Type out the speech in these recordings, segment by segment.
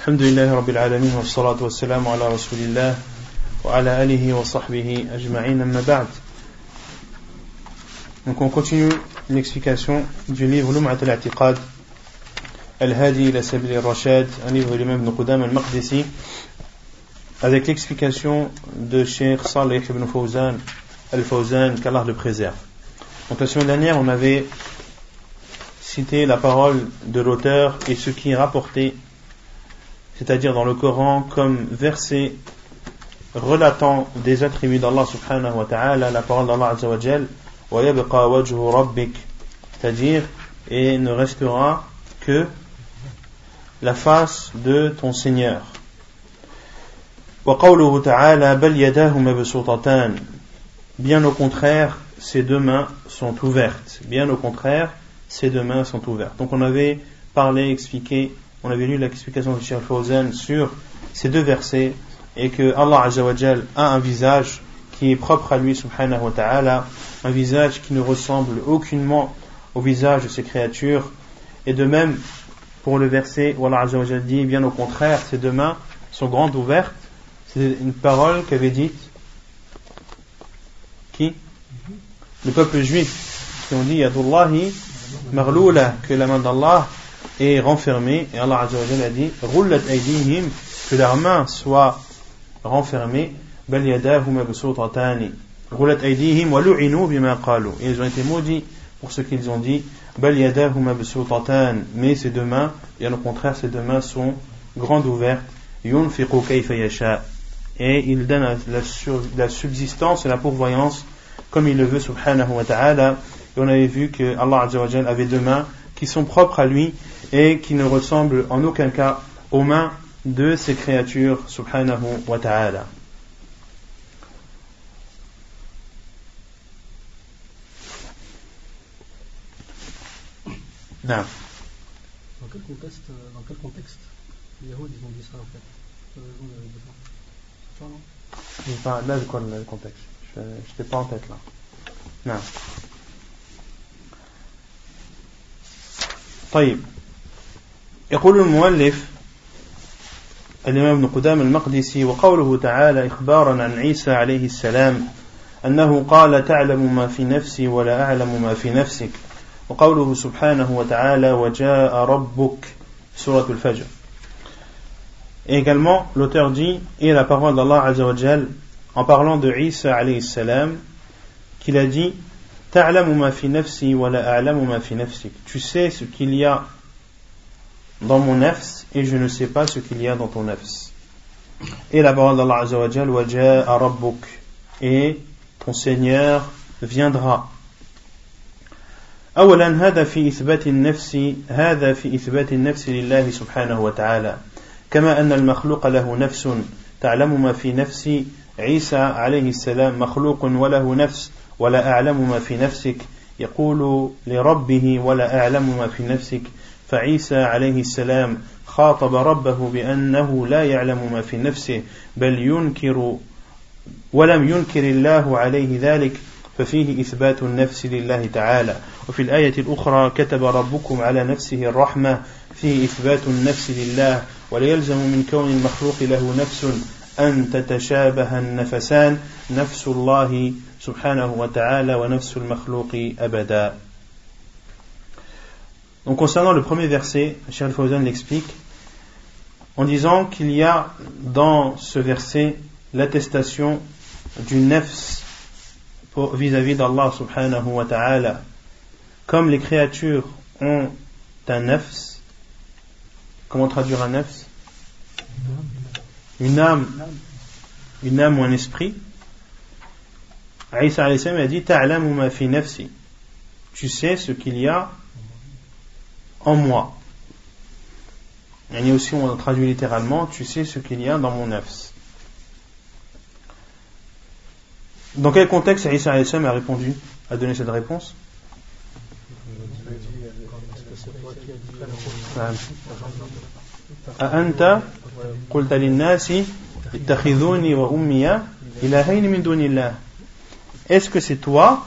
الحمد لله رب العالمين والصلاة والسلام على رسول الله وعلى آله وصحبه أجمعين أما بعد Donc on continue l'explication du livre Lum'at al-I'tiqad Al-Hadi ila Sabil al-Rashad, un livre de l'imam Ibn Qudam al-Maqdisi avec l'explication de Cheikh Salih ibn Fawzan al-Fawzan, qu'Allah le préserve. Donc la semaine dernière, on avait cité la parole de l'auteur et ce qui est rapporté c'est-à-dire dans le Coran, comme verset relatant des attributs d'Allah subhanahu wa ta'ala, la parole d'Allah azza wa jal, c'est-à-dire, et ne restera que la face de ton Seigneur. Bien au contraire, ses deux mains sont ouvertes. Bien au contraire, ses deux mains sont ouvertes. Donc on avait parlé, expliqué on avait lu l'explication de Cheikh Fawzan sur ces deux versets et que Allah Azzawajal a un visage qui est propre à lui subhanahu ta'ala, un visage qui ne ressemble aucunement au visage de ses créatures. Et de même, pour le verset où Allah Azzawajal dit, bien au contraire, ses deux mains sont grandes ouvertes, c'est une parole qu'avait dite qui? Le peuple juif, qui ont dit, Yadullahi marloula, que la main d'Allah est renfermée. Et Allah Azza a dit que leurs mains soient renfermées. Et ils ont été maudits pour ce qu'ils ont dit. Mais ces deux mains, bien au contraire, ces deux mains sont grandes ouvertes. Et il donne la, la subsistance et la pourvoyance comme il le veut, subhanahu wa ta'ala. Et on avait vu que Allah avait deux mains qui sont propres à lui et qui ne ressemblent en aucun cas aux mains de ses créatures, subhanahu wa ta'ala. Non. Dans quel contexte, euh, dans quel contexte les Yahoud ils ont dit ça en fait? Euh, pas, Là, c'est quoi le contexte Je n'étais pas en tête là. Non. طيب. يقول المؤلف الإمام ابن قدام المقدسي وقوله تعالى إخبارا عن عيسى عليه السلام أنه قال تعلم ما في نفسي ولا أعلم ما في نفسك. وقوله سبحانه وتعالى وجاء ربك. سورة الفجر. Également, l'auteur dit, et la parole d'Allah Azzawajal, en parlant de Isa alayhi salam, qu'il a dit, Tu sais ce qu'il y a dans mon nafs et je ne sais pas ce qu'il y a dans ton nafs. Et la parole d'Allah Azza wa Jal, rabbuk. Et ton Seigneur viendra. أولا هذا في إثبات النفس هذا في إثبات النفس لله سبحانه وتعالى كما أن المخلوق له نفس تعلم ما في نفس عيسى عليه السلام مخلوق وله نفس ولا أعلم ما في نفسك. يقول لربه ولا أعلم ما في نفسك. فعيسى عليه السلام خاطب ربه بأنه لا يعلم ما في نفسه بل ينكر ولم ينكر الله عليه ذلك. ففيه إثبات النفس لله تعالى. وفي الآية الأخرى كتب ربكم على نفسه الرحمة. فيه إثبات النفس لله ولا يلزم من كون المخلوق له نفس أن تتشابه النفسان. نفس الله subhanahu wa ta'ala wa nafsul abada. Donc concernant le premier verset, Cheikh Fawzan l'explique en disant qu'il y a dans ce verset l'attestation du nefs vis-à-vis d'Allah subhanahu wa ta'ala. Comme les créatures ont un nefs, comment traduire un nefs? Une âme. Une âme ou un esprit. Aïssa a dit Ta'lamu ma fi nafsi. Tu sais ce qu'il y a en moi. A aussi, on traduit littéralement, tu sais ce qu'il y a dans mon nefs. Dans quel contexte Isa a répondu, a donné cette réponse? Est-ce que c'est toi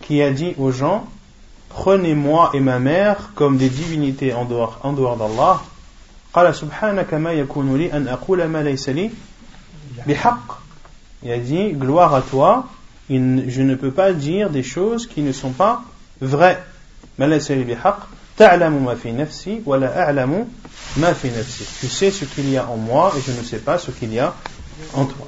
qui as dit aux gens Prenez-moi et ma mère comme des divinités en dehors, en dehors d'Allah. قال سبحانك ما يكون لي أن أقول ما ليس لي بحق Il a dit, gloire à toi, je ne peux pas dire des choses qui ne sont pas vraies. ما ليس لي بحق تعلم ما في نفسي ولا أعلم ما في نفسي. Tu sais ce qu'il y a en moi et je ne sais pas ce qu'il y a en toi.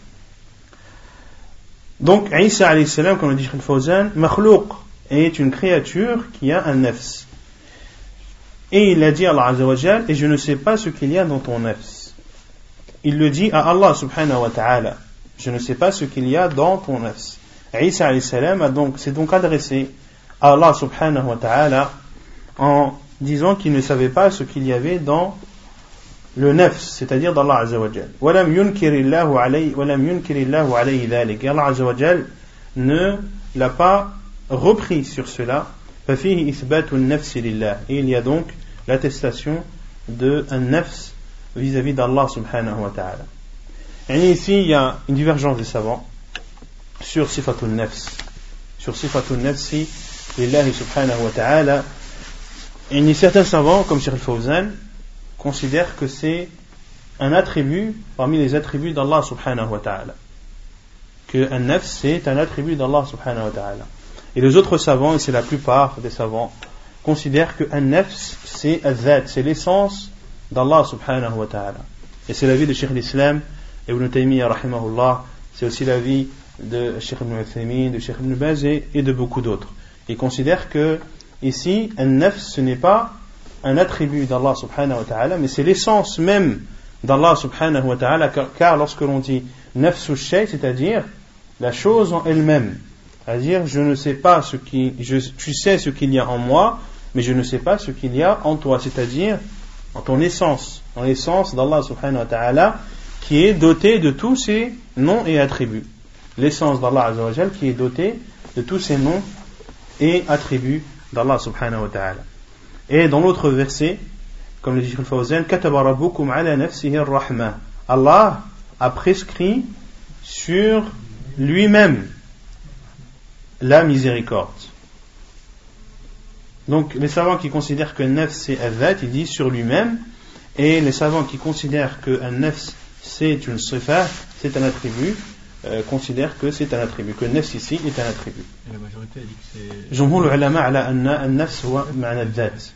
Donc, Isa alayhi comme le dit Sheikh Fawzan, makhlouq est une créature qui a un nefs. Et il a dit à Allah et je ne sais pas ce qu'il y a dans ton nefs. Il le dit à Allah subhanahu wa ta'ala, je ne sais pas ce qu'il y a dans ton nefs. Isa alayhi salam donc, s'est donc adressé à Allah subhanahu wa ta'ala en disant qu'il ne savait pas ce qu'il y avait dans le nefs, c'est-à-dire d'Allah Azza wa Jal. ولم ينكر الله عليه ولم ينكر الله عليه ذلك. Et Allah Azza wa Jal ne l'a pas repris sur cela. ففيه إثبات النفس لله. Et il y a donc l'attestation de un nefs vis-à-vis d'Allah subhanahu wa ta'ala. Et ici, il y a une divergence des savants sur sifatul nefs. Sur sifatul nefsi lillahi subhanahu wa ta'ala. Et il y a certains savants, comme Sheikh al-Fawzan, considère que c'est un attribut parmi les attributs d'Allah subhanahu wa ta'ala. Que un nefs c'est un attribut d'Allah subhanahu wa ta'ala. Et les autres savants, et c'est la plupart des savants, considèrent que un nefs c'est c'est l'essence d'Allah subhanahu wa ta'ala. Et c'est l'avis de Sheikh l'Islam, Ibn Taymiyyah rahimahullah, c'est aussi l'avis de Sheikh Ibn Uthaymin, de Sheikh Ibn Baz et de beaucoup d'autres. Ils considèrent que ici, un nefs ce n'est pas un attribut d'Allah subhanahu wa ta'ala, mais c'est l'essence même d'Allah subhanahu wa ta'ala, car, lorsque l'on dit nafsu shay, c'est-à-dire la chose en elle-même, c'est-à-dire je ne sais pas ce qui, je, tu sais ce qu'il y a en moi, mais je ne sais pas ce qu'il y a en toi, c'est-à-dire en ton essence, en l'essence d'Allah subhanahu wa ta'ala, qui est doté de tous ses noms et attributs. L'essence d'Allah qui est dotée de tous ses noms et attributs d'Allah subhanahu wa ta'ala. Et dans l'autre verset, comme le dit le Fawzan, Allah a prescrit sur lui-même la miséricorde. Donc les savants qui considèrent que nefs c'est avat, ils disent sur lui-même, et les savants qui considèrent que un nefs c'est une sifa, c'est un attribut, euh, considèrent que c'est un attribut, que nafs ici est un attribut. Et la majorité a dit que c'est. Jumhur ulama ala anna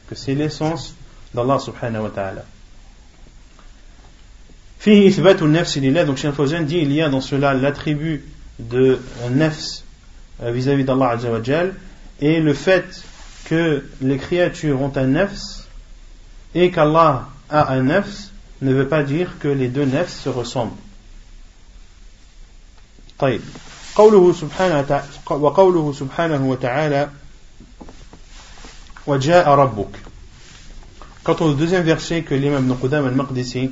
que c'est l'essence d'Allah subhanahu wa ta'ala. Fihi ithbat an-nafs lillah, donc Cheikh Fawzan dit il y a dans cela l'attribut de nafs euh, vis-à-vis d'Allah azza wa et le fait que les créatures ont un nafs et qu'Allah a un nafs ne veut pas dire que les deux nefs se ressemblent. طيب. قوله سبحانه وقوله سبحانه وتعالى وجاء ربك. Quant au deuxième verset que l'imam Ibn Qudam al-Maqdisi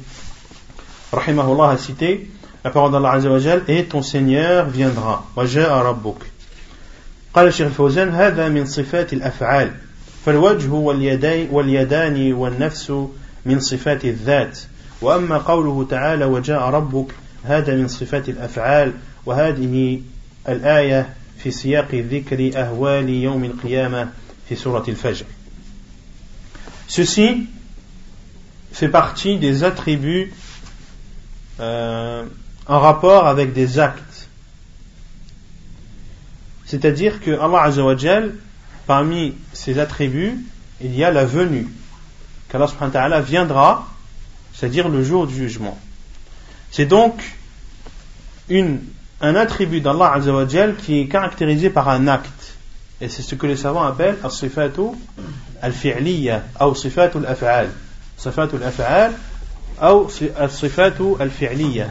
rahimahullah a cité, la parole d'Allah Azza wa et ton Seigneur viendra. وجاء ربك. قال الشيخ الفوزان هذا من صفات الأفعال. فالوجه واليدين واليدان والنفس من صفات الذات. وأما قوله تعالى وجاء ربك هذا من صفات الأفعال. وهذه الآية في سياق ذكر أهوال يوم القيامة في سورة الفجر Ceci fait partie des attributs euh, en rapport avec des actes. C'est-à-dire que Allah Azzawajal, parmi ses attributs, il y a la venue. Qu'Allah subhanahu wa ta'ala viendra, c'est-à-dire le jour du jugement. C'est donc une un attribut d'Allah Azzawajal qui est caractérisé par un acte. Et c'est ce que les savants appellent as-sifatu al-fi'liya ou sifatu al-af'al. Sifatu al-af'al ou as-sifatu al-fi'liya.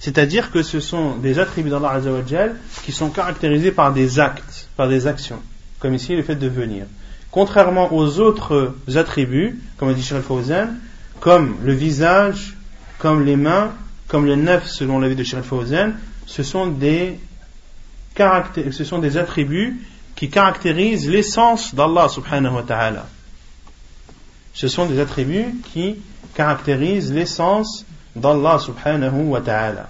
C'est-à-dire que ce sont des attributs d'Allah Azzawajal qui sont caractérisés par des actes, par des actions. Comme ici le fait de venir. contrairement aux autres attributs, comme a dit Sheikh Fawzan, comme le visage, comme les mains, comme le neuf selon l'avis de Sheikh Fawzan, ce sont des attributs qui caractérisent l'essence d'Allah subhanahu wa ta'ala. Ce sont des attributs qui caractérisent l'essence d'Allah subhanahu wa ta'ala.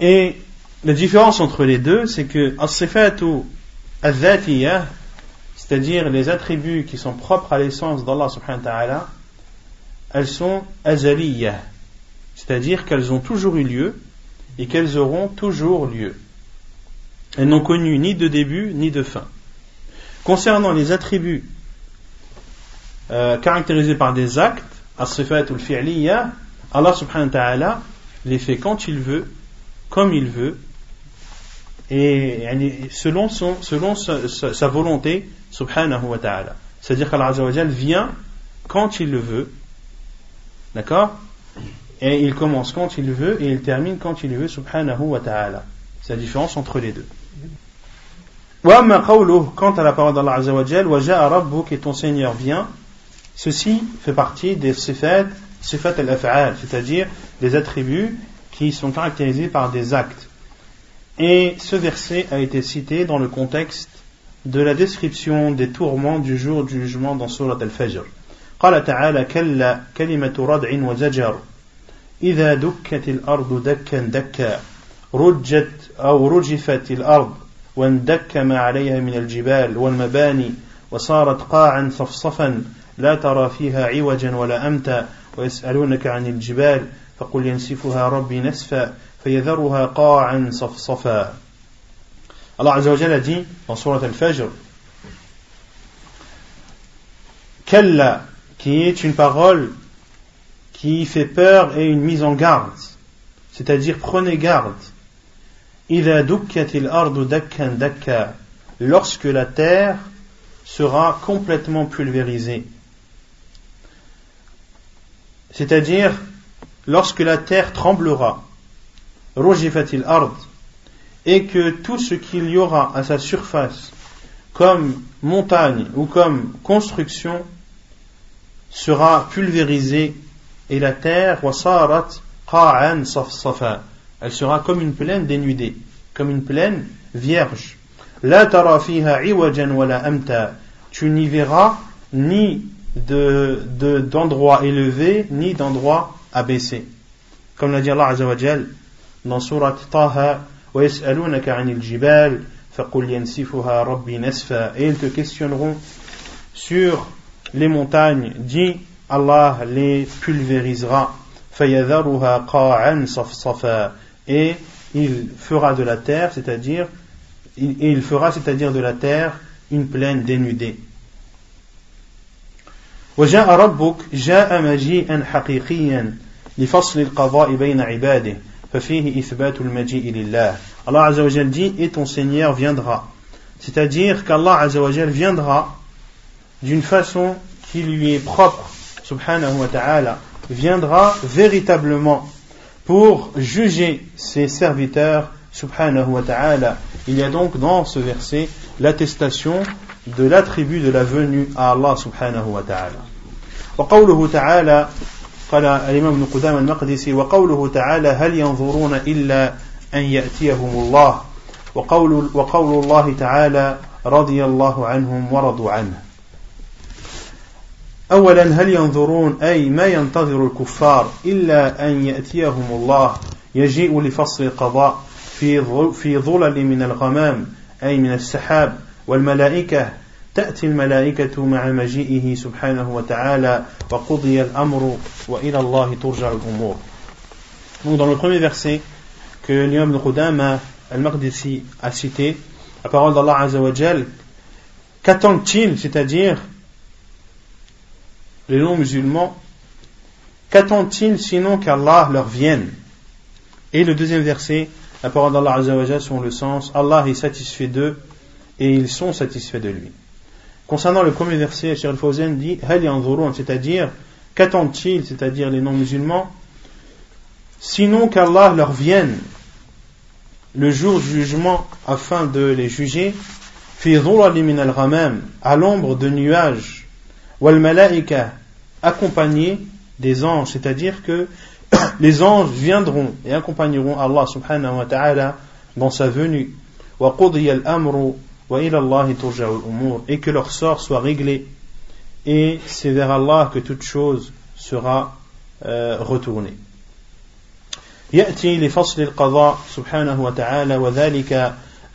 Et la différence entre les deux, c'est que as-sifatu c'est-à-dire les attributs qui sont propres à l'essence d'Allah subhanahu wa ta'ala, elles sont azaliyah, c'est-à-dire qu'elles ont toujours eu lieu et qu'elles auront toujours lieu. Elles n'ont connu ni de début ni de fin. Concernant les attributs euh, caractérisés par des actes, as-sifat ou fi'liya, Allah subhanahu wa ta'ala les fait quand il veut, comme il veut, et selon, son, selon sa, volonté, subhanahu wa ta'ala. C'est-à-dire qu'Allah vient quand il le veut, d'accord? Et il commence quand il veut et il termine quand il veut, subhanahu wa ta'ala. C'est la différence entre les deux. Quant à la parole d'Allah Azzawajal, et ton Seigneur vient, ceci fait partie des sifat, sifat al-af'al, c'est-à-dire des attributs qui sont caractérisés par des actes. Et ce verset a été cité dans le contexte de la description des tourments du jour du jugement dans Surat al-Fajr. قال تعالى كلا كلمة ردع وزجر إذا دكت الأرض دكا دكا رجت أو رجفت الأرض واندك ما عليها من الجبال والمباني وصارت قاعا صفصفا لا ترى فيها عوجا ولا أمتا ويسألونك عن الجبال فقل ينسفها ربي نسفا فيذرها قاعا صفصفا. Azza wa a dit dans Surat Al-Fajr Kalla qui est une parole qui fait peur et une mise en garde. C'est-à-dire prenez garde. Lorsque la terre sera complètement pulvérisée. C'est-à-dire lorsque la terre tremblera, et que tout ce qu'il y aura à sa surface comme montagne ou comme construction sera pulvérisé et la terre elle sera comme une plaine dénudée, comme une plaine vierge. La Tu n'y verras ni d'endroit de, élevé, ni d'endroit abaissé. Comme l'a dit Allah Azza wa dans surat Taha, et ils te questionneront sur les montagnes. Dis, Allah les pulvérisera et il fera de la terre, c'est-à-dire, et il fera, c'est-à-dire de la terre, une plaine dénudée. وجاء ربك جاء مجيئا حقيقيا لفصل القضاء بين عباده ففيه إثبات المجيء لله Allah Azza wa dit et ton Seigneur viendra c'est-à-dire qu'Allah Azza wa viendra d'une façon qui lui est propre subhanahu wa ta'ala viendra véritablement pour juger ses serviteurs, subhanahu wa ta'ala. Il y a donc dans ce verset l'attestation de l'attribut de la venue à Allah subhanahu wa ta'ala. وقوله تعالى قال الإمام ابن قدام المقدسي وقوله تعالى هل ينظرون إلا أن يأتيهم الله وقول, وقول الله تعالى رضي الله عنهم ورضوا عنه أولا هل ينظرون أي ما ينتظر الكفار إلا أن يأتيهم الله؟ يجيء لفصل القضاء في ظلل من الغمام أي من السحاب والملائكة. تأتي الملائكة مع مجيئه سبحانه وتعالى وقضي الأمر وإلى الله ترجع الأمور. Donc dans le premier verset que l'imam de Qudama al-Maqdisi a cité, la parole d'Allah Azza wa Jal, qu'attendent-ils, c'est-à-dire les non-musulmans, qu'attendent-ils sinon qu'Allah leur vienne Et le deuxième verset, la parole d'Allah Azzawajal sur le sens, Allah est satisfait d'eux et ils sont satisfaits de lui. Concernant le premier verset, Cheikh Al-Fawzan dit, c'est-à-dire, qu'attendent-ils, c'est-à-dire les non-musulmans, sinon qu'Allah leur vienne le jour du jugement afin de les juger, à l'ombre de nuages wal malaika accompagnés des anges c'est-à-dire que les anges viendront et accompagneront Allah subhanahu wa ta'ala dans sa venue wa qudiya al-amru wa ila Allah turja'u al-umur et que leur sort soit réglé et c'est vers Allah que toute chose sera euh, retournée يأتي لفصل القضاء سبحانه وتعالى وذلك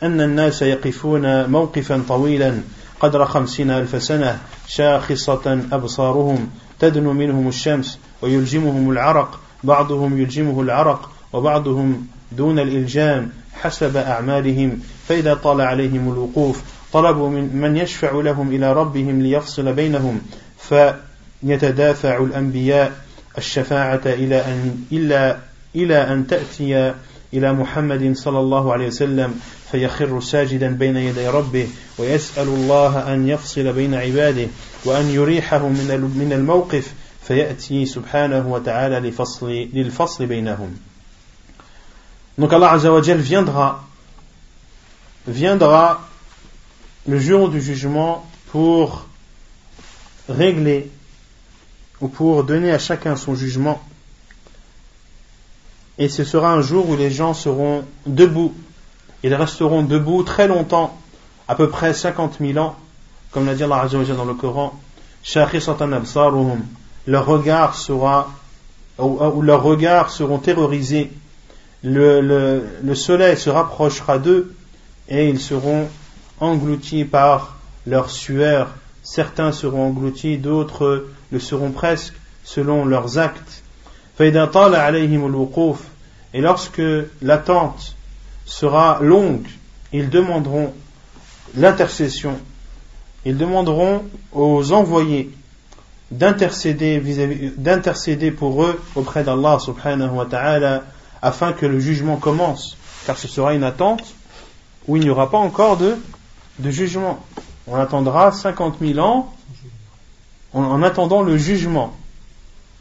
أن الناس يقفون موقفا طويلا قدر خمسين ألف سنة شاخصة أبصارهم تدنو منهم الشمس ويلجمهم العرق بعضهم يلجمه العرق وبعضهم دون الإلجام حسب أعمالهم. فإذا طال عليهم الوقوف طلبوا من من يشفع لهم إلى ربهم ليفصل بينهم فيتدافع الأنبياء الشفاعة إلى أن إلا إلى أن تأتي إلى محمد صلى الله عليه وسلم فيخر ساجدا بين يدي ربه ويسأل الله أن يفصل بين عباده وأن يريحه من الموقف فيأتي سبحانه وتعالى لفصل للفصل بينهم. Donc Allah Azza wa Jal viendra viendra le jour du jugement pour régler ou pour donner à chacun son jugement et ce sera un jour où les gens seront debout. Ils resteront debout très longtemps, à peu près 50 000 ans, comme l'a dit Allah dans le Coran. Leur regard sera, ou, leurs regards seront terrorisés. Le soleil se rapprochera d'eux et ils seront engloutis par leur sueur. Certains seront engloutis, d'autres le seront presque selon leurs actes. Et lorsque l'attente sera longue, ils demanderont l'intercession. Ils demanderont aux envoyés d'intercéder pour eux auprès d'Allah subhanahu wa ta'ala afin que le jugement commence. Car ce sera une attente où il n'y aura pas encore de, de jugement. On attendra 50 000 ans en attendant le jugement.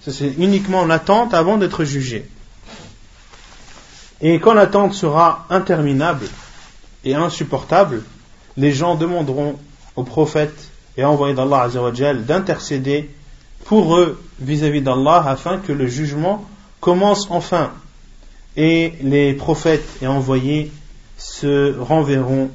C'est uniquement l'attente avant d'être jugé. Et quand l'attente sera interminable et insupportable, les gens demanderont au prophète et envoyé d'Allah d'intercéder pour eux vis-à-vis d'Allah afin que le jugement commence enfin. Et les prophètes et envoyés se renverront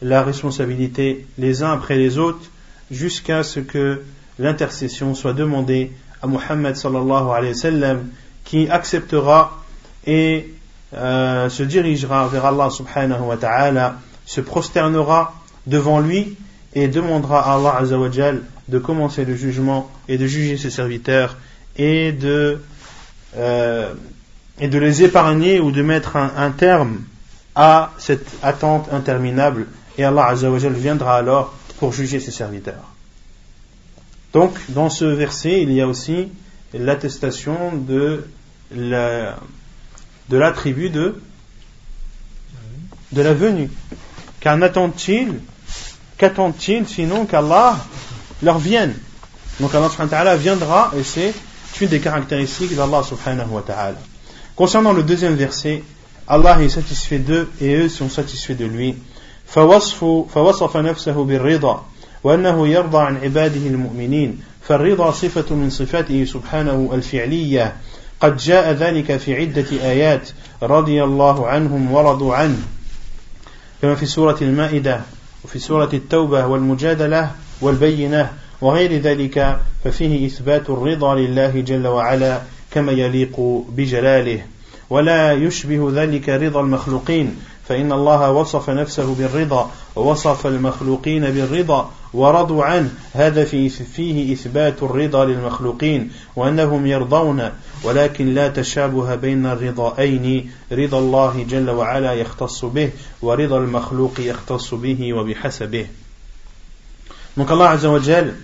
la responsabilité les uns après les autres jusqu'à ce que l'intercession soit demandée à Muhammad sallallahu alayhi wa sallam qui acceptera et euh, se dirigera vers Allah subhanahu wa ta'ala, se prosternera devant lui et demandera à Allah azawajal de commencer le jugement et de juger ses serviteurs et de, euh, et de les épargner ou de mettre un, un, terme à cette attente interminable et Allah azawajal viendra alors pour juger ses serviteurs. Donc, dans ce verset, il y a aussi l'attestation de la, de l'attribut de, de la venue. Qu'en attendent-ils Qu'attendent-ils sinon qu'Allah leur vienne Donc Allah subhanahu wa ta'ala viendra et c'est une des caractéristiques d'Allah subhanahu wa ta'ala. Concernant le deuxième verset, Allah est satisfait d'eux et eux sont satisfaits de lui. فوصف نفسه بالرضا وأنه يرضى عن عباده المؤمنين فالرضا صفة من صفاته سبحانه الفعلية قد جاء ذلك في عدة آيات رضي الله عنهم ورضوا عنه. كما في سورة المائدة وفي سورة التوبة والمجادلة والبينة وغير ذلك ففيه إثبات الرضا لله جل وعلا كما يليق بجلاله. ولا يشبه ذلك رضا المخلوقين فإن الله وصف نفسه بالرضا ووصف المخلوقين بالرضا ورضوا عنه. هذا في فيه إثبات الرضا للمخلوقين وأنهم يرضون ولكن لا تشابه بين الرضائين رضا الله جل وعلا يختص به ورضا المخلوق يختص به وبحسبه. Donc Allah wa Jal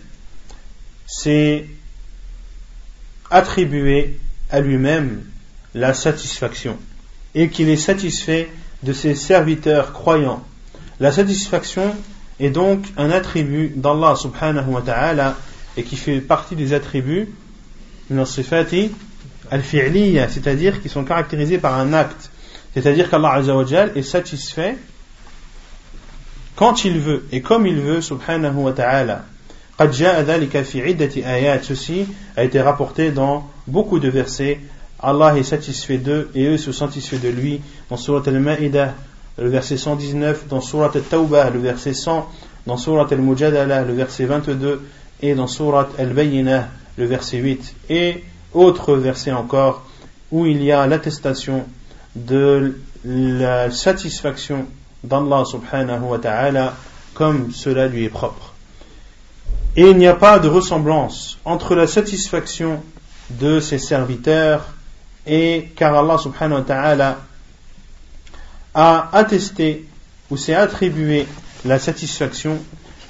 s'est attribué à lui-même la satisfaction et qu'il est satisfait de ses serviteurs croyants. La satisfaction est donc un attribut d'Allah subhanahu wa ta'ala et qui fait partie des attributs sifati al-fi'liya, c'est-à-dire qui sont caractérisés par un acte. C'est-à-dire qu'Allah est satisfait quand il veut et comme il veut, subhanahu wa ta'ala. قد جاء ذلك في عدة آيات ceci a été rapporté dans beaucoup de versets Allah est satisfait d'eux et eux se satisfait de lui dans Surat al-Ma'idah le verset 119 dans Surat al-Tawbah le verset 100 dans Surat al-Mujadala le verset 22 et dans Surat al-Bayyinah le verset 8 et autres versets encore où il y a l'attestation de la satisfaction d'Allah subhanahu wa ta'ala comme cela lui est propre. Et il n'y a pas de ressemblance entre la satisfaction de ses serviteurs et car Allah subhanahu wa ta'ala a attesté ou s'est attribué la satisfaction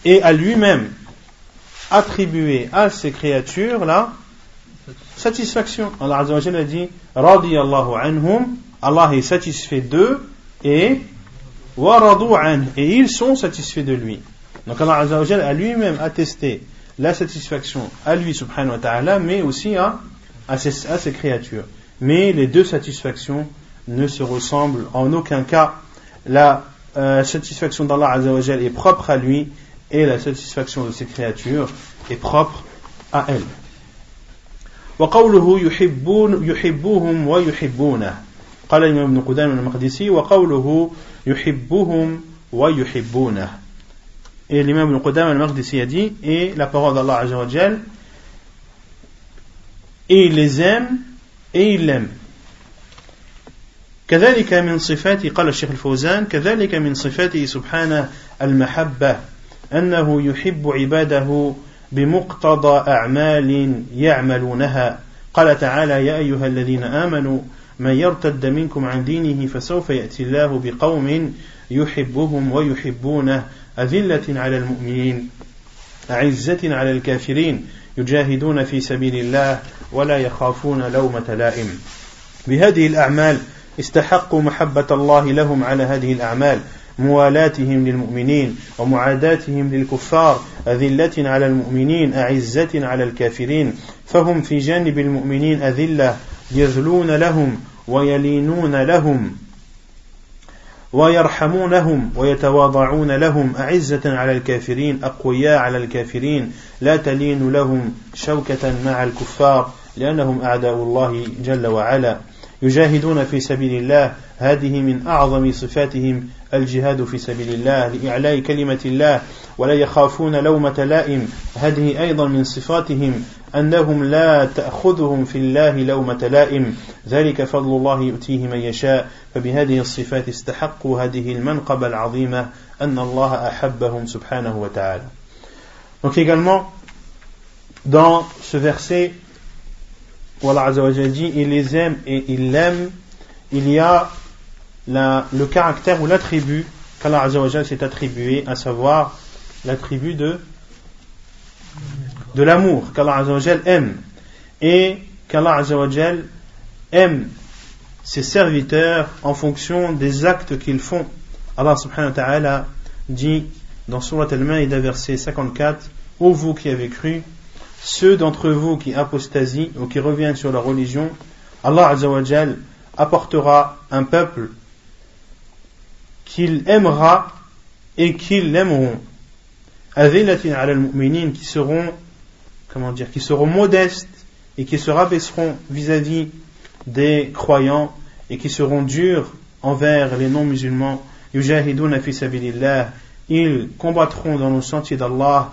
et a lui-même attribué à ces créatures la satisfaction. Allah Azza a dit Radiyallahu anhum, Allah est satisfait d'eux et et ils sont satisfaits de lui. Donc Allah Azza a lui-même attesté la satisfaction à lui subhanahu wa ta'ala mais aussi à, à, ses, à ses créatures. Mais les deux satisfactions ne se ressemblent en aucun cas. La euh, satisfaction d'Allah Azzawajal est propre à lui et la satisfaction de ses créatures est propre à elle. وقوله يحبون يحبوهم ويحبونه قال الإمام ابن قدامة المقدسي وقوله يحبهم ويحبونه Et l'imam Ibn Qudam al-Maqdisi a dit, et la parole d'Allah Azza wa Jal, et il les aime, et il l'aime. كذلك من صفاته قال الشيخ الفوزان كذلك من صفاته سبحانه المحبة أنه يحب عباده بمقتضى أعمال يعملونها. قال تعالى يا أيها الذين آمنوا من يرتد منكم عن دينه فسوف يأتي الله بقوم يحبهم ويحبونه. أذلة على المؤمنين أعزة على الكافرين يجاهدون في سبيل الله ولا يخافون لومة لائم. بهذه الأعمال استحقوا محبة الله لهم على هذه الأعمال موالاتهم للمؤمنين ومعاداتهم للكفار أذلة على المؤمنين أعزة على الكافرين. فهم في جانب المؤمنين أذلة يذلون لهم ويلينون لهم ويرحمونهم ويتواضعون لهم أعزة على الكافرين أقوياء على الكافرين. لا تلين لهم شوكة مع الكفار لأنهم أعداء الله جل وعلا. يجاهدون في سبيل الله. هذه من أعظم صفاتهم الجهاد في سبيل الله لإعلاء كلمة الله ولا يخافون لومة لائم. هذه أيضا من صفاتهم أنهم لا تأخذهم في الله لومة لائم. ذلك فضل الله يؤتيه من يشاء. فبهذه الصفات استحقوا هذه المنقبة العظيمة أن الله أحبهم سبحانه وتعالى. Donc également, dans ce verset, où Allah dit, il les aime et il l'aime, il y a la, le caractère ou l'attribut qu'Allah s'est attribué, à savoir l'attribut de, de l'amour qu'Allah aime et qu'Allah aime ses serviteurs en fonction des actes qu'ils font. Allah subhanahu wa ta'ala dit dans Surat al-Ma'idah verset 54 Ô vous qui avez cru, ceux d'entre vous qui apostasient ou qui reviennent sur la religion, Allah apportera un peuple qu'il aimera et qu'ils l'aimeront. qui seront, comment dire, qui seront modestes et qui se rabaisseront vis-à-vis des croyants et qui seront durs envers les non-musulmans. Ils combattront dans le sentier d'Allah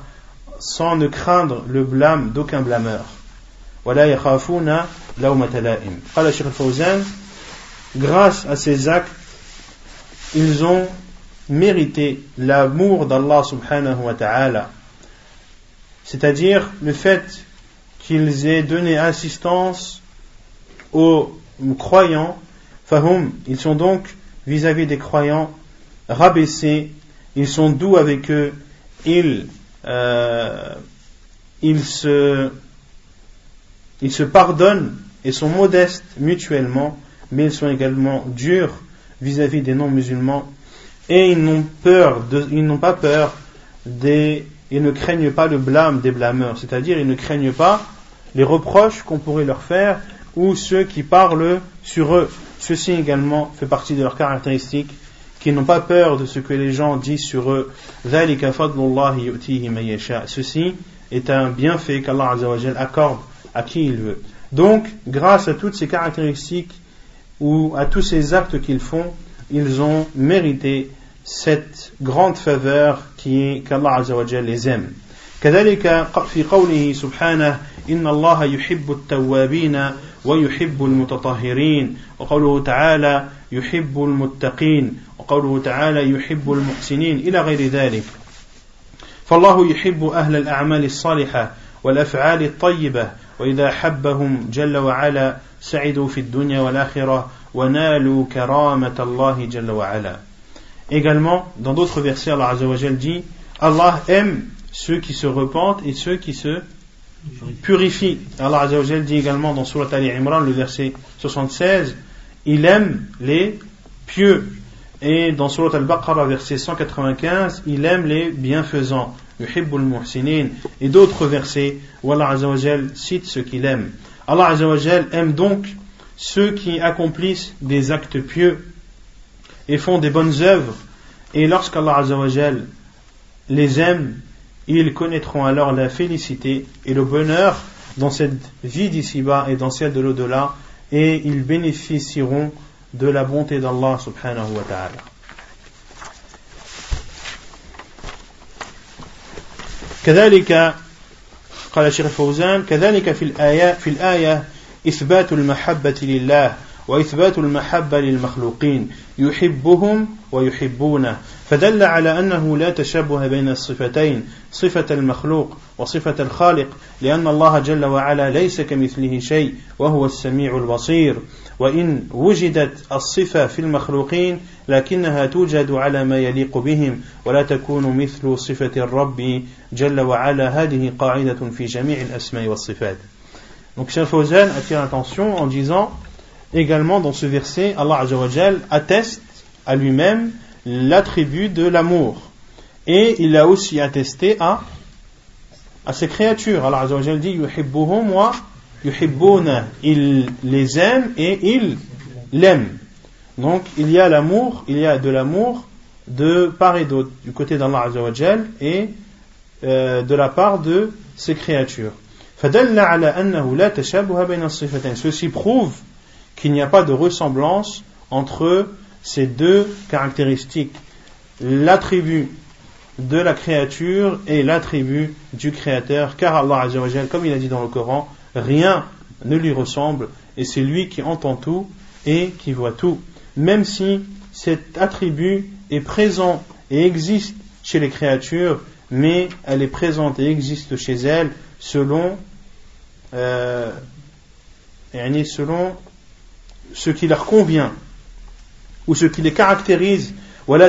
sans ne craindre le blâme d'aucun blameur. grâce à ces actes ils ont mérité l'amour d'Allah subhanahu wa ta'ala. C'est-à-dire le fait qu'ils aient donné assistance aux croyants, fahum, ils sont donc vis-à-vis des croyants rabaissés, ils sont doux avec eux, ils, euh, ils, se, pardonnent et sont modestes mutuellement, mais ils sont également durs vis-à-vis des non-musulmans et ils n'ont peur ils n'ont pas peur des, ils ne craignent pas le blâme des blâmeurs, c'est-à-dire ils ne craignent pas les reproches qu'on pourrait leur faire ou ceux qui parlent sur eux. Ceci également fait partie de leurs caractéristiques qui n'ont pas peur de ce que les gens disent sur eux. Ceci est un bienfait qu'Allah accorde à qui il veut. Donc, grâce à toutes ces caractéristiques ou à tous ces actes qu'ils font, ils ont mérité cette grande faveur qui est qu'Allah les aime. كذلك في قوله سبحانه إن الله يحب التوابين ويحب المتطهرين. وقوله تعالى يحب المتقين. وقوله تعالى يحب المحسنين. إلى غير ذلك. فالله يحب أهل الأعمال الصالحة والأفعال الطيبة. وإذا حبهم جل وعلا سعدوا في الدنيا والآخرة ونالوا كرامة الله جل وعلا. Également, dans d'autres versets, Allah Azzawajal dit Allah aime ceux qui se repentent et ceux qui se purifient. Allah Azzawajal dit également dans Surat Ali Imran, le verset 76 Il aime les pieux. Et dans Surat Al-Baqarah, verset 195, il aime les bienfaisants. Et d'autres versets où Allah Azzawajal cite ce qu'il aime. Allah Azzawajal aime donc ceux qui accomplissent des actes pieux et font des bonnes œuvres. Et lorsqu'Allah Azzawajal les aime, ils connaîtront alors la félicité et le bonheur dans cette vie d'ici-bas et dans celle de l'au-delà, et ils bénéficieront de la bonté d'Allah subhanahu wa ta'ala. كذلك قال الشيخ الفوزان كذلك في الآية في الآية إثبات المحبة لله وإثبات المحبة للمخلوقين يحبهم ويحبونه. فدل على أنه لا تشبه بين الصفتين صفة المخلوق وصفة الخالق لأن الله جل وعلا ليس كمثله شيء وهو السميع البصير. وإن وجدت الصفة في المخلوقين لكنها توجد على ما يليق بهم ولا تكون مثل صفة الرب جل وعلا. هذه قاعدة في جميع الأسماء والصفات. Donc Cheikh Fawzan attire l'attention en disant également dans ce verset, Allah Azzawajal atteste à lui-même l'attribut de l'amour. Et il a aussi attesté à, à ses créatures. Allah Azzawajal dit Yuhibbuhum wa yuhibbuna. Il les aime et il l'aime. Donc il y a l'amour, il y a de l'amour de part et d'autre, du côté d'Allah Azzawajal et euh, de la part de ses créatures. Ceci prouve qu'il n'y a pas de ressemblance entre ces deux caractéristiques, l'attribut de la créature et l'attribut du créateur, car Allah comme il a dit dans le Coran, rien ne lui ressemble et c'est lui qui entend tout et qui voit tout. Même si cet attribut est présent et existe chez les créatures, mais elle est présente et existe chez elles selon, euh, selon ce qui leur convient ou ce qui les caractérise mais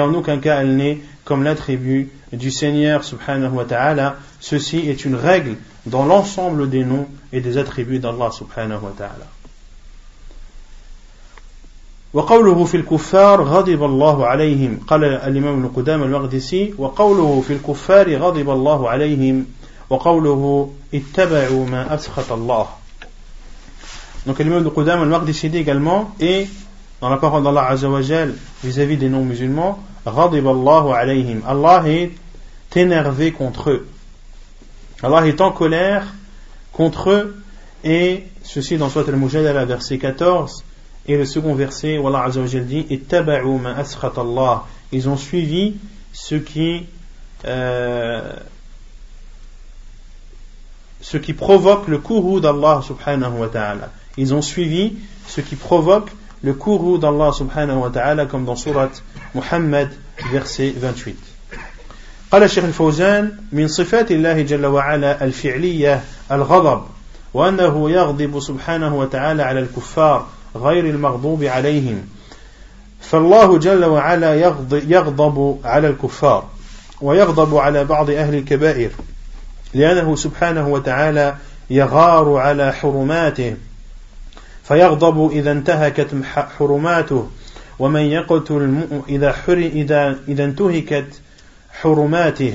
en aucun cas elle n'est comme l'attribut du Seigneur subhanahu wa ta'ala ceci est une règle dans l'ensemble des noms et des attributs d'Allah subhanahu wa ta'ala وقوله في الكفار غضب الله عليهم قال الإمام ابن قدام المقدسي وقوله في الكفار غضب الله عليهم وقوله اتبعوا ما أسخط الله donc l'imam de Qudam al-Maqdisi également, et dans la parole d'Allah Azzawajal vis-à-vis des non-musulmans. Allah est énervé contre eux. Allah est en colère contre eux, et ceci dans Surat al-Mujadala, verset 14, et le second verset, où Allah Azzawajal dit, Allah. Ils ont suivi ce qui, euh, ce qui provoque le courroux d'Allah subhanahu wa ta'ala ils ont suivi ce qui provoque le courroux d'Allah subhanahu wa ta'ala comme dans surat Muhammad verset 28 قال الشيخ الفوزان من صفات الله جل وعلا الفعلية الغضب وأنه يغضب سبحانه وتعالى على الكفار غير المغضوب عليهم فالله جل وعلا يغضب على الكفار ويغضب على بعض أهل الكبائر لأنه سبحانه وتعالى يغار على حرماته فيغضب إذا انتهكت حرماته ومن يقتل إذا حر إذا إذا انتهكت حرماته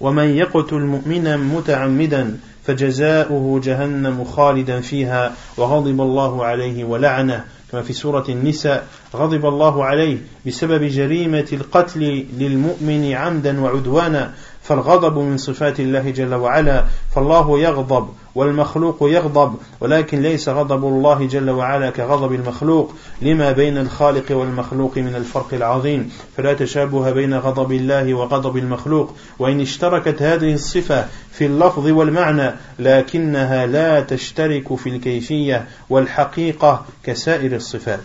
ومن يقتل مؤمنا متعمدا فجزاؤه جهنم خالدا فيها وغضب الله عليه ولعنه. كما في سورة النساء غضب الله عليه بسبب جريمة القتل للمؤمن عمدا وعدوانا. فالغضب من صفات الله جل وعلا فالله يغضب والمخلوق يغضب ولكن ليس غضب الله جل وعلا كغضب المخلوق. لما بين الخالق والمخلوق من الفرق العظيم؟ فلا تشابه بين غضب الله وغضب المخلوق. وإن اشتركت هذه الصفة في اللفظ والمعنى لكنها لا تشترك في الكيفية والحقيقة كسائر الصفات.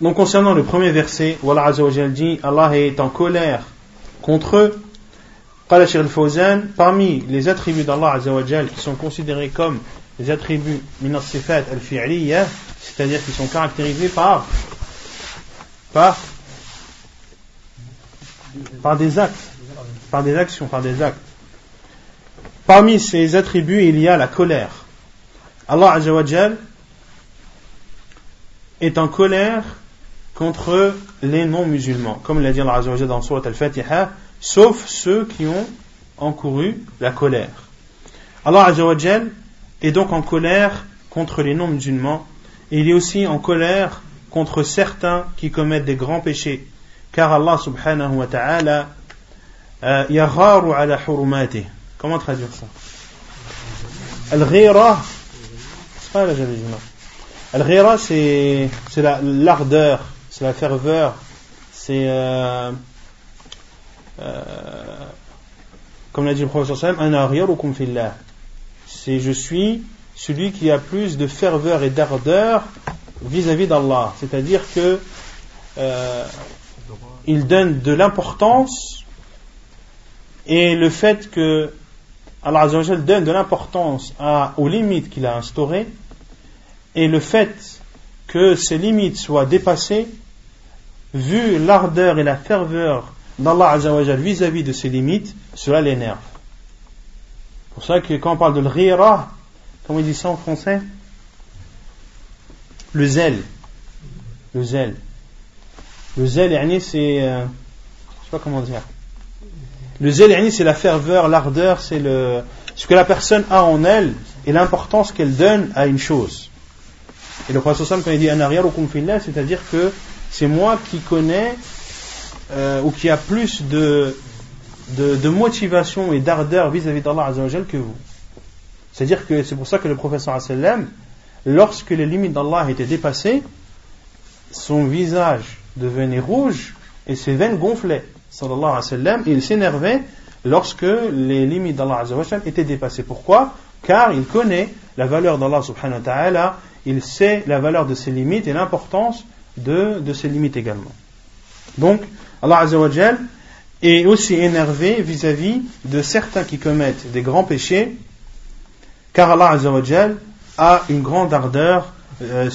Donc concernant le premier verset, Allah dit Allah est en colère contre eux. Parmi les attributs d'Allah qui sont considérés comme les attributs minasifat al-fi'liya, c'est-à-dire qui sont caractérisés par, par, par des actes, par des actions, par des actes. Parmi ces attributs, il y a la colère. Allah est en colère contre les non-musulmans. Comme l'a dit Allah dans Surat Al-Fatiha, sauf ceux qui ont encouru la colère. Allah Azza est donc en colère contre les non-musulmans et il est aussi en colère contre certains qui commettent des grands péchés. Car Allah subhanahu wa ta'ala euh, yagharu ala hurumati. Comment traduire ça? Al-ghira, c'est pas la Al-ghira, c'est l'ardeur c'est la ferveur, c'est euh, euh, comme l'a dit le professeur un c'est je suis celui qui a plus de ferveur et d'ardeur vis-à-vis d'Allah. C'est-à-dire que euh, il donne de l'importance et le fait que Allah donne de l'importance aux limites qu'il a instaurées et le fait que ces limites soient dépassées vu l'ardeur et la ferveur d'Allah vis-à-vis de ses limites, cela l'énerve. C'est pour ça que quand on parle de l'rira, comment il dit ça en français Le zèle. Le zèle. Le zèle, c'est. Euh, je sais pas comment dire. Le zèle, c'est la ferveur, l'ardeur, c'est le, ce que la personne a en elle et l'importance qu'elle donne à une chose. Et le prophète quand il dit c'est-à-dire que c'est moi qui connais euh, ou qui a plus de, de, motivation et d'ardeur vis-à-vis d'Allah Azzawajal que vous. C'est-à-dire que c'est pour ça que le professeur sallam, lorsque les limites d'Allah étaient dépassées, son visage devenait rouge et ses veines gonflaient. Sallallahu alayhi et il s'énervait lorsque les limites d'Allah étaient dépassées. Pourquoi? Car il connaît la valeur d'Allah subhanahu wa ta'ala, il sait la valeur de ses limites et l'importance de, de ses limites également. Donc, Allah Azzawajal est aussi énervé vis-à-vis de certains qui commettent des grands péchés, car Allah Azzawajal a une grande ardeur euh,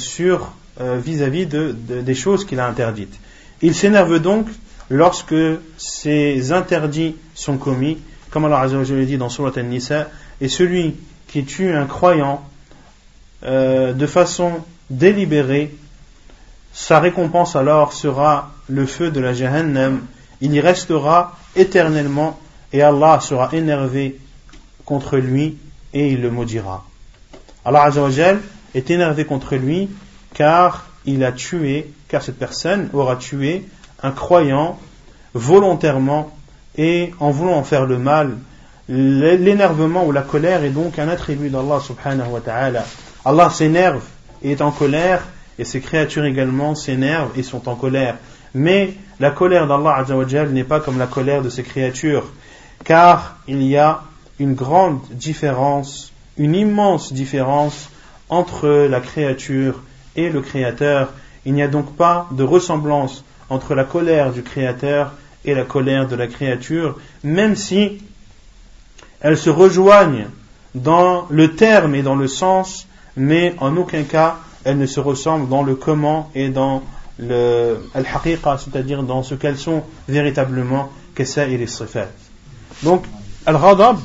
euh, vis-à-vis de, des choses qu'il a interdites. Il s'énerve donc lorsque ces interdits sont commis, comme Allah Azzawajal le dit dans Surat An-Nisa, et celui qui tue un croyant euh, de façon délibérée sa récompense alors sera le feu de la Jahannam. Il y restera éternellement et Allah sera énervé contre lui et il le maudira. Allah Azzawajal est énervé contre lui car il a tué, car cette personne aura tué un croyant volontairement et en voulant en faire le mal. L'énervement ou la colère est donc un attribut d'Allah subhanahu wa ta'ala. Allah s'énerve et est en colère et ces créatures également s'énervent et sont en colère. Mais la colère d'Allah n'est pas comme la colère de ces créatures, car il y a une grande différence, une immense différence entre la créature et le Créateur. Il n'y a donc pas de ressemblance entre la colère du Créateur et la colère de la créature, même si elles se rejoignent dans le terme et dans le sens, mais en aucun cas elles ne se ressemblent dans le comment et dans le al-haqiqa, c'est-à-dire dans ce qu'elles sont véritablement, et les sifat. Donc, al-ghadab,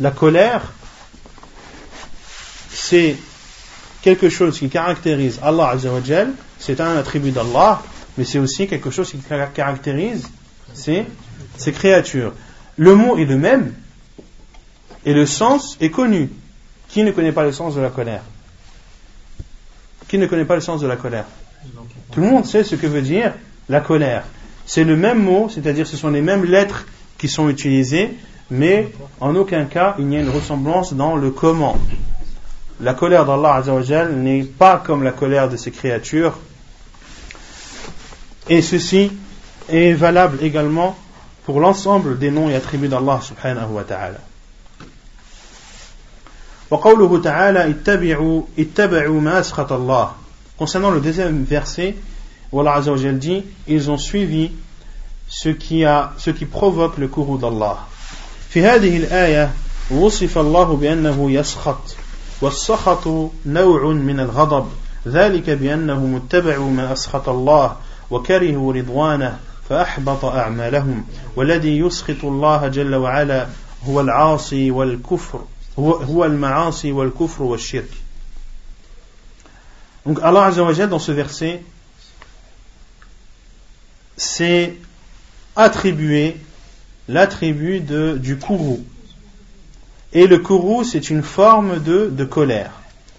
la colère, c'est quelque chose qui caractérise Allah Azzawajal, c'est un attribut d'Allah, mais c'est aussi quelque chose qui caractérise ses, ses créatures. Le mot est le même, et le sens est connu. Qui ne connaît pas le sens de la colère? Qui ne connaît pas le sens de la colère Tout le monde sait ce que veut dire la colère. C'est le même mot, c'est-à-dire ce sont les mêmes lettres qui sont utilisées, mais en aucun cas il n'y a une ressemblance dans le comment. La colère d'Allah n'est pas comme la colère de ses créatures. Et ceci est valable également pour l'ensemble des noms et attributs d'Allah subhanahu wa ta'ala. وقوله تعالى اتبعوا اتبعوا ما أسخط الله. Concernant le deuxième verset où Allah Azza wa dit ils ont suivi ce qui a ce qui provoque le courroux d'Allah. في هذه الآية وصف الله بأنه يسخط والسخط نوع من الغضب. ذلك بأنهم اتبعوا ما أسخط الله وكرهوا رضوانه فأحبط أعمالهم. والذي يسخط الله جل وعلا هو العاصي والكفر. هو, هو المعاصي والكفر والشرك Donc Allah Azza wa dans ce verset c'est attribué l'attribut du kourou. Et le kourou, c'est une forme de, de colère.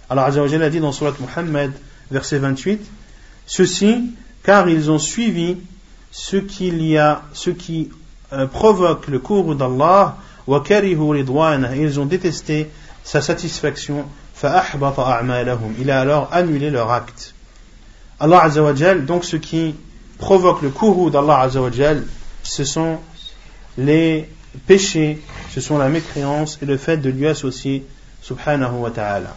Alors Azza wa a dit dans Surat Muhammad, verset 28, Ceci, car ils ont suivi ce qu'il y a, ce qui euh, provoque le courroux d'Allah, wa karihu ils ont détesté sa satisfaction, fa il a alors annulé leur acte. Allah Azza wa donc ce qui provoque le courroux d'Allah Azza wa ce sont les péchés, ce sont la mécréance et le fait de lui associer subhanahu wa ta'ala.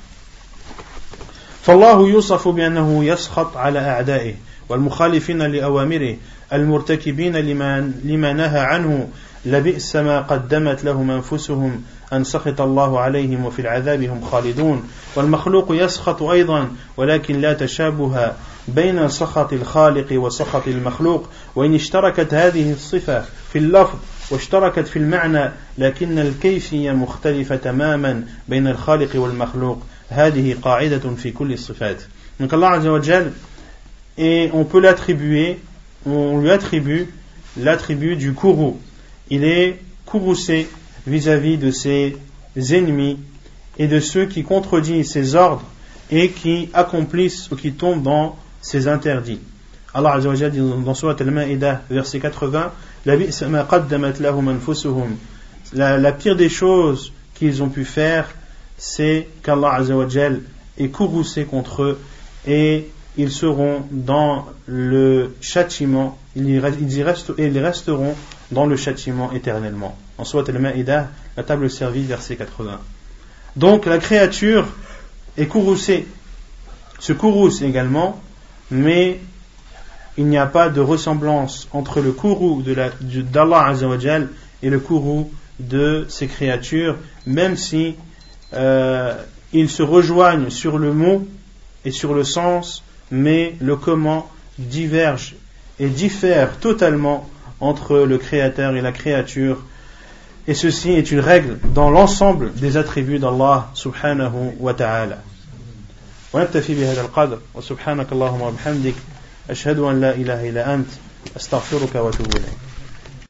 فالله يوصف بأنه يسخط على أعدائه والمخالفين لأوامره المرتكبين لما, لما نهى عنه لبئس ما قدمت لهم أنفسهم أن سخط الله عليهم وفي العذاب هم خالدون. والمخلوق يسخط أيضا ولكن لا تشابه بين سخط الخالق وسخط المخلوق. وإن اشتركت هذه الصفة في اللفظ واشتركت في المعنى لكن الكيفية مختلفة تماما بين الخالق والمخلوق. هذه قاعدة في كل الصفات. Allah Azza wa Jal, et on peut l'attribuer, on lui attribue l'attribut du kourou. Il est courroucé vis-à-vis de ses ennemis et de ceux qui contredisent ses ordres et qui accomplissent ou qui tombent dans ses interdits. Allah Azza dit dans Surat Al-Ma'idah, verset 80, la, la pire des choses qu'ils ont pu faire, c'est qu'Allah Azzawajal est courroucé contre eux et ils seront dans le châtiment, ils, y resteront dans le châtiment éternellement. En soit al-Ma'idah, la table servie, verset 80. Donc la créature est courroucée, se courrouce également, mais il n'y a pas de ressemblance entre le courroux d'Allah Azzawajal et le courroux de ses créatures, même si euh, ils se rejoignent sur le mot et sur le sens, mais le comment diverge et diffère totalement entre le créateur et la créature. Et ceci est une règle dans l'ensemble des attributs d'Allah subhanahu wa ta'ala. ونكتفي بهذا القدر وسبحانك اللهم وبحمدك أشهد أن لا إله إلا أنت أستغفرك وأتوب إليك